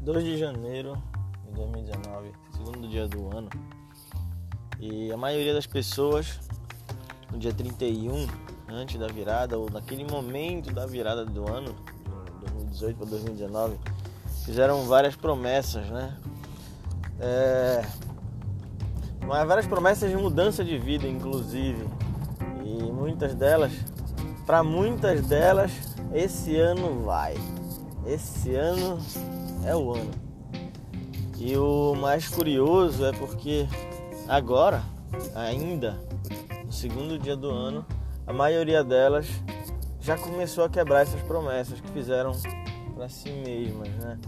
2 de janeiro de 2019, segundo dia do ano. E a maioria das pessoas no dia 31, antes da virada, ou naquele momento da virada do ano, de 2018 para 2019, fizeram várias promessas, né? É, várias promessas de mudança de vida, inclusive. E muitas delas, para muitas delas, esse ano vai. Esse ano é o ano. E o mais curioso é porque agora, ainda no segundo dia do ano, a maioria delas já começou a quebrar essas promessas que fizeram para si mesmas, né?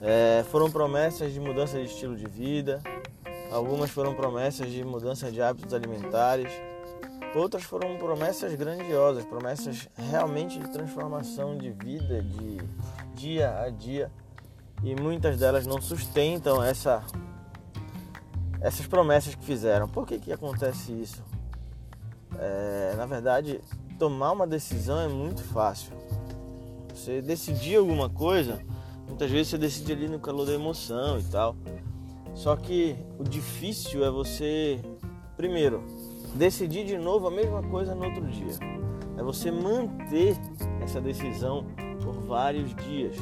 É, foram promessas de mudança de estilo de vida, algumas foram promessas de mudança de hábitos alimentares, outras foram promessas grandiosas, promessas realmente de transformação de vida, de dia a dia e muitas delas não sustentam essa, essas promessas que fizeram. Por que, que acontece isso? É, na verdade, tomar uma decisão é muito fácil. Você decidir alguma coisa, muitas vezes você decide ali no calor da emoção e tal. Só que o difícil é você, primeiro, decidir de novo a mesma coisa no outro dia. É você manter essa decisão vários dias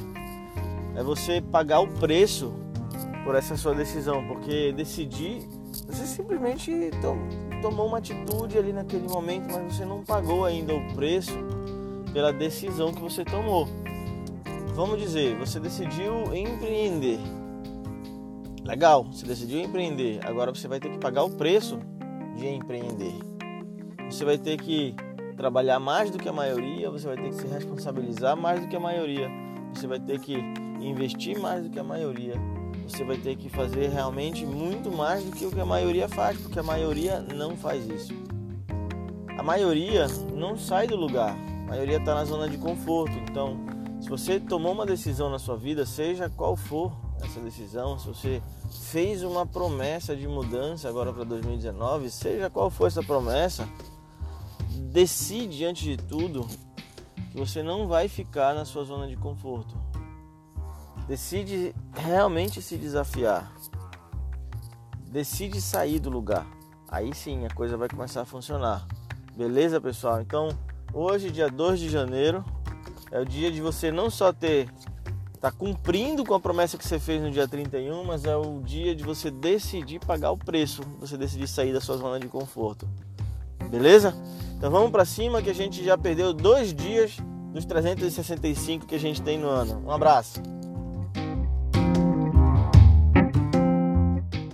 é você pagar o preço por essa sua decisão, porque decidir, você simplesmente tomou uma atitude ali naquele momento, mas você não pagou ainda o preço pela decisão que você tomou. Vamos dizer, você decidiu empreender. Legal, você decidiu empreender. Agora você vai ter que pagar o preço de empreender. Você vai ter que trabalhar mais do que a maioria, você vai ter que se responsabilizar mais do que a maioria. Você vai ter que investir mais do que a maioria. Você vai ter que fazer realmente muito mais do que o que a maioria faz, porque a maioria não faz isso. A maioria não sai do lugar, a maioria está na zona de conforto. Então, se você tomou uma decisão na sua vida, seja qual for essa decisão, se você fez uma promessa de mudança agora para 2019, seja qual for essa promessa, decide antes de tudo que você não vai ficar na sua zona de conforto. Decide realmente se desafiar. Decide sair do lugar. Aí sim a coisa vai começar a funcionar. Beleza, pessoal? Então, hoje, dia 2 de janeiro, é o dia de você não só ter tá cumprindo com a promessa que você fez no dia 31, mas é o dia de você decidir pagar o preço, você decidir sair da sua zona de conforto. Beleza? Então vamos para cima que a gente já perdeu dois dias dos 365 que a gente tem no ano. Um abraço.